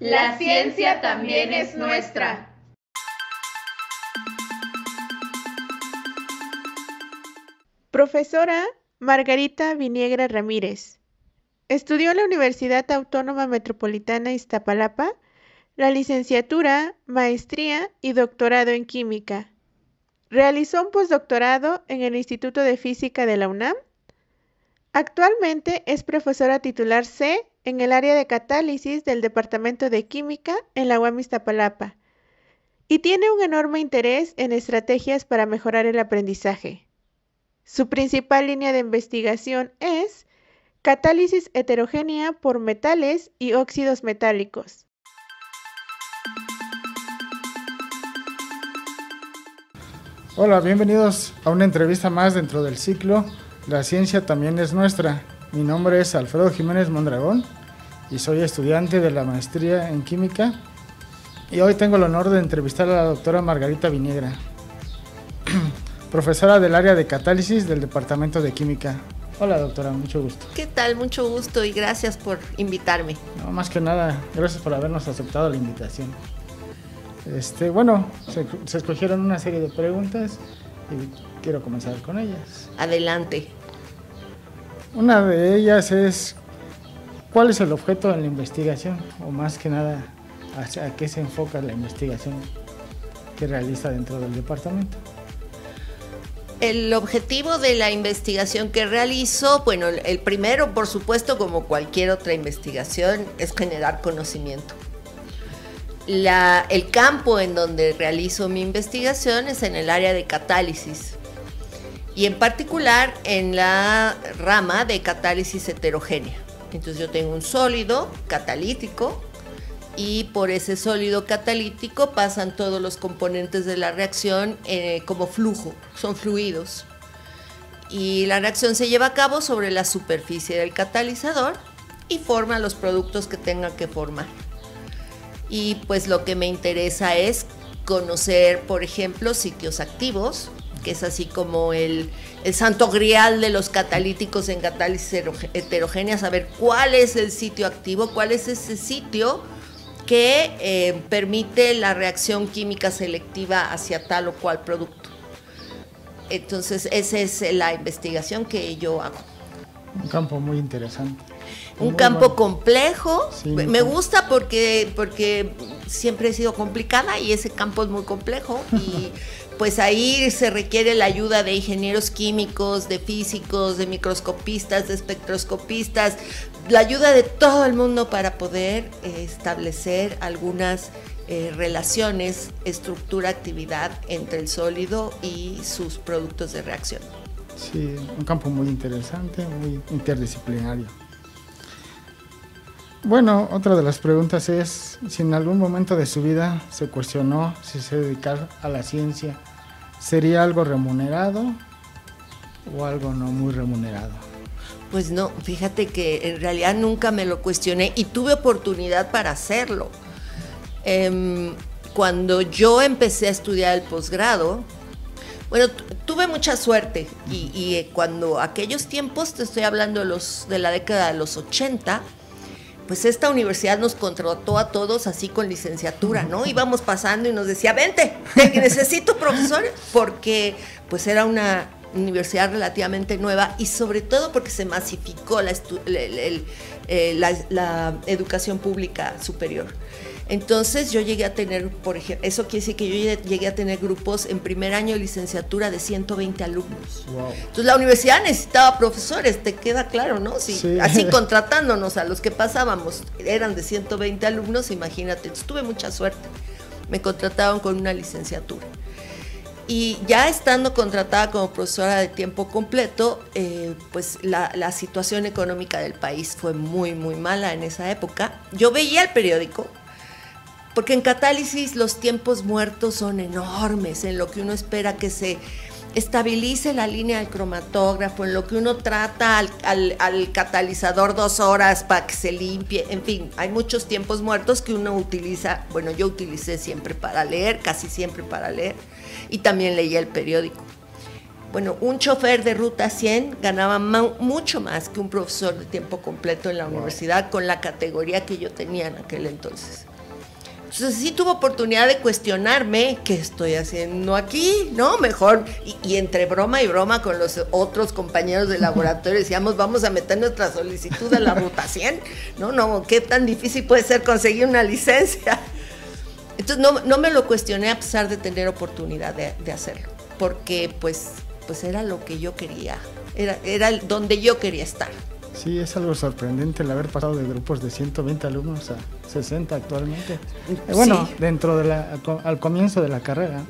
La ciencia también es nuestra. Profesora Margarita Viniegra Ramírez. Estudió en la Universidad Autónoma Metropolitana Iztapalapa la licenciatura, maestría y doctorado en química. Realizó un postdoctorado en el Instituto de Física de la UNAM. Actualmente es profesora titular C en el área de catálisis del Departamento de Química en la UAM Iztapalapa y tiene un enorme interés en estrategias para mejorar el aprendizaje. Su principal línea de investigación es catálisis heterogénea por metales y óxidos metálicos. Hola, bienvenidos a una entrevista más dentro del ciclo La ciencia también es nuestra. Mi nombre es Alfredo Jiménez Mondragón y soy estudiante de la maestría en química y hoy tengo el honor de entrevistar a la doctora Margarita Viniegra, profesora del área de catálisis del Departamento de Química. Hola doctora, mucho gusto. ¿Qué tal? Mucho gusto y gracias por invitarme. No, más que nada, gracias por habernos aceptado la invitación. Este, bueno, se, se escogieron una serie de preguntas y quiero comenzar con ellas. Adelante. Una de ellas es, ¿cuál es el objeto de la investigación? O más que nada, ¿a qué se enfoca la investigación que realiza dentro del departamento? El objetivo de la investigación que realizo, bueno, el primero, por supuesto, como cualquier otra investigación, es generar conocimiento. El campo en donde realizo mi investigación es en el área de catálisis y en particular en la rama de catálisis heterogénea. Entonces yo tengo un sólido catalítico y por ese sólido catalítico pasan todos los componentes de la reacción eh, como flujo, son fluidos. Y la reacción se lleva a cabo sobre la superficie del catalizador y forma los productos que tengan que formar. Y pues lo que me interesa es conocer, por ejemplo, sitios activos, que es así como el, el, santo grial de los catalíticos en catálisis heterogénea, saber cuál es el sitio activo, cuál es ese sitio que eh, permite la reacción química selectiva hacia tal o cual producto. Entonces, esa es la investigación que yo hago. Un campo muy interesante. Un campo complejo. Me gusta porque, porque siempre he sido complicada y ese campo es muy complejo. Y pues ahí se requiere la ayuda de ingenieros químicos, de físicos, de microscopistas, de espectroscopistas, la ayuda de todo el mundo para poder eh, establecer algunas eh, relaciones, estructura, actividad entre el sólido y sus productos de reacción. Sí, un campo muy interesante, muy interdisciplinario. Bueno, otra de las preguntas es si en algún momento de su vida se cuestionó si se dedicar a la ciencia sería algo remunerado o algo no muy remunerado. Pues no, fíjate que en realidad nunca me lo cuestioné y tuve oportunidad para hacerlo. Eh, cuando yo empecé a estudiar el posgrado, bueno, tuve mucha suerte y, y, eh, cuando aquellos tiempos, te estoy hablando de, los, de la década de los 80, pues esta universidad nos contrató a todos así con licenciatura, ¿no? Íbamos pasando y nos decía, vente, te necesito profesor, porque pues era una universidad relativamente nueva y sobre todo porque se masificó la, eh, la, la educación pública superior. Entonces yo llegué a tener, por ejemplo, eso quiere decir que yo llegué a tener grupos en primer año de licenciatura de 120 alumnos. Wow. Entonces la universidad necesitaba profesores, te queda claro, ¿no? Si, Sí. Así contratándonos a los que pasábamos, eran de 120 alumnos, imagínate. Entonces, tuve mucha suerte. Me contrataron con una licenciatura. Y ya estando contratada como profesora de tiempo completo, eh, pues la, la, situación económica del país fue muy, muy mala en esa época. Yo veía el periódico, porque en catálisis los tiempos muertos son enormes, en lo que uno espera que se estabilice la línea del cromatógrafo, en lo que uno trata al, al, al, catalizador dos horas para que se limpie, en fin, hay muchos tiempos muertos que uno utiliza, bueno, yo utilicé siempre para leer, casi siempre para leer, y también leía el periódico. Bueno, un chofer de ruta 100 ganaba mucho más que un profesor de tiempo completo en la universidad con la categoría que yo tenía en aquel entonces. Entonces sí tuve oportunidad de cuestionarme qué estoy haciendo aquí, ¿no? Mejor, y, entre broma y broma con los otros compañeros de laboratorio decíamos, vamos a meter nuestra solicitud a la ruta 100, ¿no? No, qué tan difícil puede ser conseguir una licencia. Entonces no, no me lo cuestioné a pesar de tener oportunidad de, de hacerlo, porque pues pues era lo que yo quería, era, era donde yo quería estar. Sí, es algo sorprendente el haber pasado de grupos de 120 alumnos a 60 actualmente. Bueno, dentro de la, al comienzo de la carrera,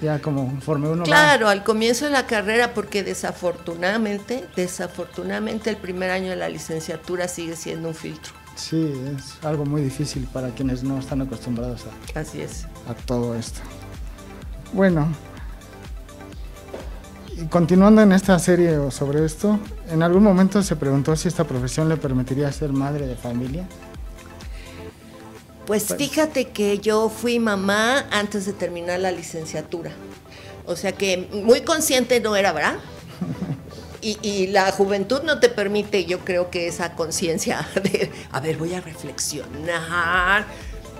ya como conforme uno Claro, al comienzo de la carrera, porque desafortunadamente, desafortunadamente el primer año de la licenciatura sigue siendo un filtro. Sí, es algo muy difícil para quienes no están acostumbrados a, Así es. a todo esto. Bueno, continuando en esta serie sobre esto, ¿en algún momento se preguntó si esta profesión le permitiría ser madre de familia? Pues, pues fíjate que yo fui mamá antes de terminar la licenciatura. O sea que muy consciente no era, ¿verdad? Y, y, la juventud no te permite, yo creo que esa conciencia de, a ver, voy a reflexionar.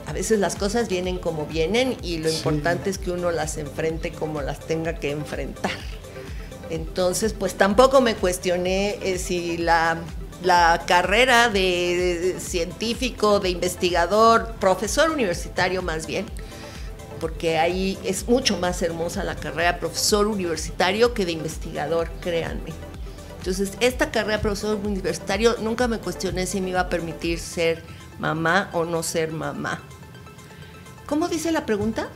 A veces las cosas vienen como vienen y lo importante es que uno las enfrente como las tenga que enfrentar. Entonces, pues tampoco me cuestioné eh, si la, carrera de, científico, de investigador, profesor universitario más bien, porque ahí es mucho más hermosa la carrera de profesor universitario que de investigador, créanme. Entonces, esta carrera de profesor universitario nunca me cuestioné si me iba a permitir ser mamá o no ser mamá. ¿Cómo dice la pregunta?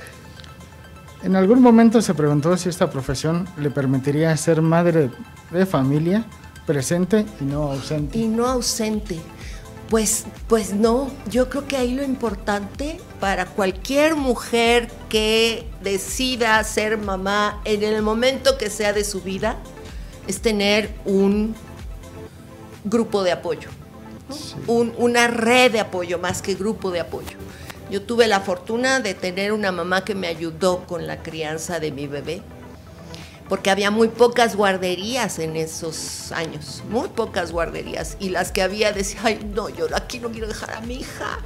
En algún momento se preguntó si esta profesión le permitiría ser madre de familia, presente y no ausente. Y no ausente. Pues, pues no, yo creo que ahí lo importante para cualquier mujer que decida ser mamá en el momento que sea de su vida es tener un grupo de apoyo, una red de apoyo más que grupo de apoyo. Yo tuve la fortuna de tener una mamá que me ayudó con la crianza de mi bebé, porque había muy pocas guarderías en esos años, muy pocas guarderías, y las que había decía, ay, no, yo aquí no quiero dejar a mi hija.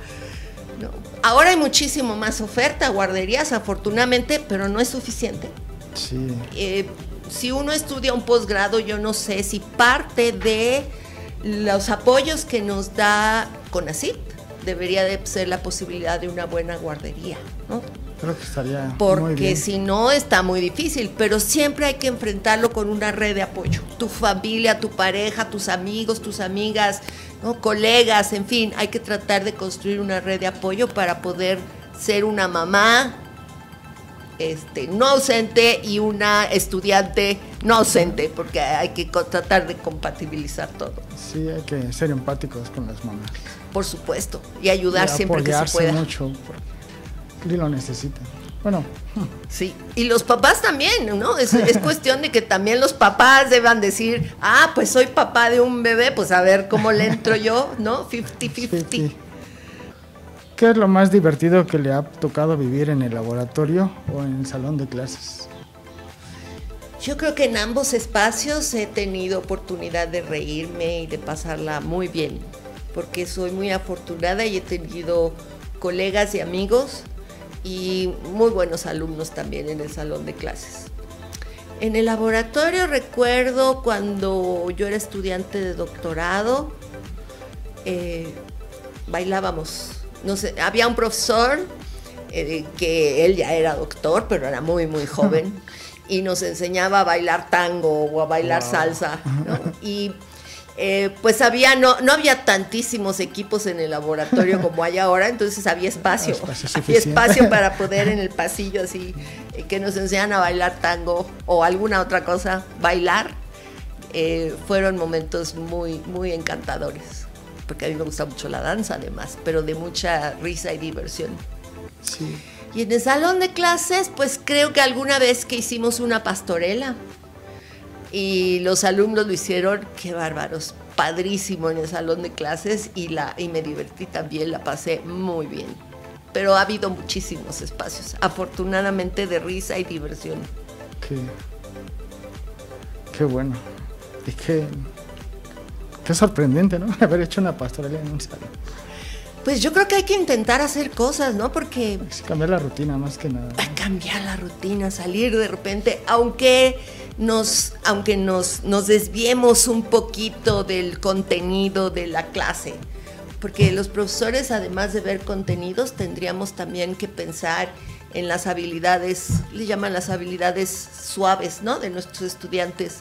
Ahora hay muchísimo más oferta, guarderías, afortunadamente, pero no es suficiente. Sí. Eh, si uno estudia un posgrado, yo no sé si parte de los apoyos que nos da CONACYT, debería de ser la posibilidad de una buena guardería, ¿no? Creo que estaría. Porque si no está muy difícil, pero siempre hay que enfrentarlo con una red de apoyo. Tu familia, tu pareja, tus amigos, tus amigas, ¿no? colegas, en fin, hay que tratar de construir una red de apoyo para poder ser una mamá este, no ausente y una estudiante no ausente, porque hay que tratar de compatibilizar todo. Sí, hay que ser empáticos con las mamás. Por supuesto, y ayudar siempre que se pueda. mucho, porque lo necesitan. Bueno. Sí, y los papás también, ¿no? Es, es, cuestión de que también los papás deban decir, ah, pues soy papá de un bebé, pues a ver cómo le entro yo, ¿no? 50-50. ¿Qué es lo más divertido que le ha tocado vivir en el laboratorio o en el salón de clases? Yo creo que en ambos espacios he tenido oportunidad de reírme y de pasarla muy bien porque soy muy afortunada y he tenido colegas y amigos y muy buenos alumnos también en el salón de clases. En el laboratorio recuerdo cuando yo era estudiante de doctorado, eh, bailábamos. No sé, había un profesor eh, que él ya era doctor, pero era muy, muy joven, y nos enseñaba a bailar tango o a bailar salsa. Y eh, pues había, no, no había tantísimos equipos en el laboratorio como hay ahora, entonces había espacio, había espacio para poder en el pasillo así, eh, que nos enseñan a bailar tango o alguna otra cosa, bailar. Fueron momentos muy, muy encantadores, porque a mí me gusta mucho la danza además, pero de mucha risa y diversión. Y en el salón de clases, pues creo que alguna vez que hicimos una pastorela, y los alumnos lo hicieron, qué bárbaros, padrísimo en el salón de clases y, la, y me divertí también, la pasé muy bien. Pero ha habido muchísimos espacios, afortunadamente de risa y diversión. Qué bueno. Y qué, qué sorprendente, ¿no? Haber hecho una pastorela en un salón. Pues yo creo que hay que intentar hacer cosas, ¿no? Porque... Es cambiar la rutina más que nada. ¿no? Cambiar la rutina, salir de repente, aunque nos, aunque nos, nos desviemos un poquito del contenido de la clase. Porque los profesores, además de ver contenidos, tendríamos también que pensar en las habilidades, le llaman las habilidades suaves, ¿no? De nuestros estudiantes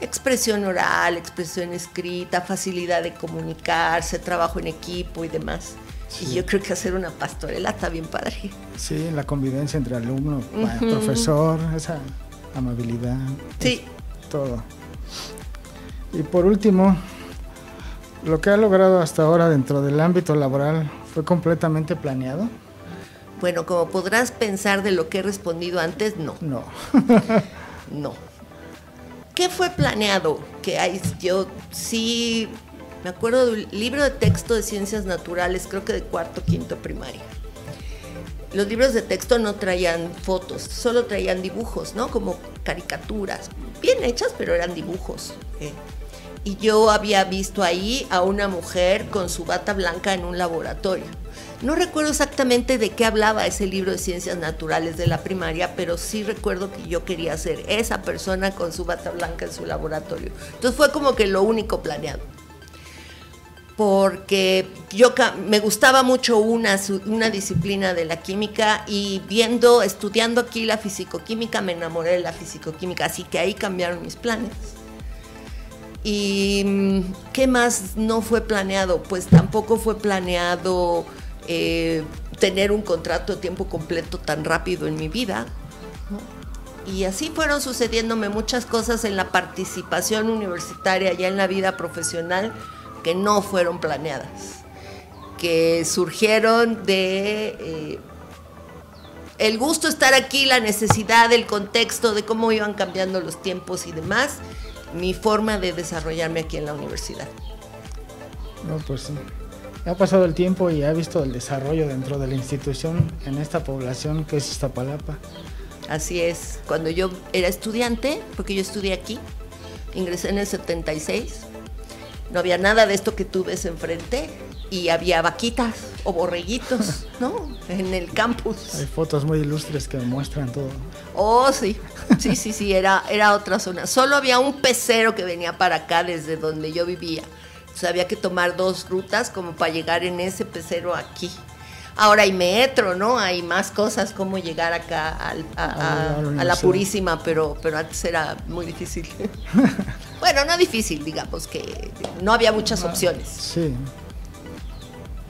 expresión oral, expresión escrita, facilidad de comunicarse, trabajo en equipo y demás. Y yo creo que hacer una pastorela está bien padre. Sí, la convivencia entre alumno, profesor, esa amabilidad. Sí. Todo. Y por último, lo que ha logrado hasta ahora dentro del ámbito laboral fue completamente planeado. Bueno, como podrás pensar de lo que he respondido antes, no. No. no. ¿Qué fue planeado? Que hay, yo sí me acuerdo del libro de texto de ciencias naturales, creo que de cuarto, quinto primaria. Los libros de texto no traían fotos, solo traían dibujos, ¿no? Como caricaturas, bien hechas, pero eran dibujos. ¿eh? Y yo había visto ahí a una mujer con su bata blanca en un laboratorio no recuerdo exactamente de qué hablaba ese libro de ciencias naturales de la primaria, pero sí recuerdo que yo quería ser esa persona con su bata blanca en su laboratorio. Entonces fue como que lo único planeado. Porque yo me gustaba mucho una, una disciplina de la química y viendo, estudiando aquí la fisicoquímica, me enamoré de la fisicoquímica, así que ahí cambiaron mis planes. ¿Y mm, qué más no fue planeado? Pues tampoco fue planeado eh, tener un contrato de tiempo completo tan rápido en mi vida. Y así fueron sucediéndome muchas cosas en la participación universitaria, ya en la vida profesional, que no fueron planeadas, que surgieron de eh, el gusto de estar aquí, la necesidad, el contexto, de cómo iban cambiando los tiempos y demás, mi forma de desarrollarme aquí en la universidad. No, pues sí ha pasado el tiempo y ha visto el desarrollo dentro de la institución en esta población que es Iztapalapa. Así es, cuando yo era estudiante, porque yo estudié aquí, ingresé en el 76, no había nada de esto que tú ves enfrente y había vaquitas o borreguitos, ¿no? En el campus. Hay fotos muy ilustres que muestran todo. Oh, sí, sí, sí, sí, era, era otra zona. Solo había un pecero que venía para acá desde donde yo vivía entonces había que tomar dos rutas como para llegar en ese pecero aquí. Ahora hay metro, ¿no? Hay más cosas como llegar acá a, la Purísima, pero, pero antes era muy difícil. bueno, no difícil, digamos, que no había muchas opciones. Sí.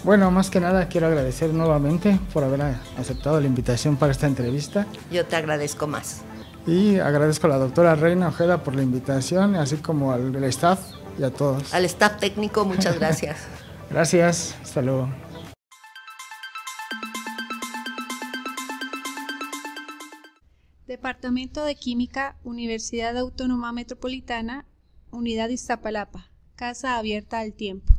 Bueno, más que nada quiero agradecer nuevamente por haber aceptado la invitación para esta entrevista. Yo te agradezco más. Y agradezco a la doctora Reina Ojeda por la invitación, así como al staff y a todos. Al staff técnico, muchas gracias. gracias, hasta luego. Departamento de Química, Universidad Autónoma Metropolitana, Unidad Iztapalapa, Casa Abierta al Tiempo.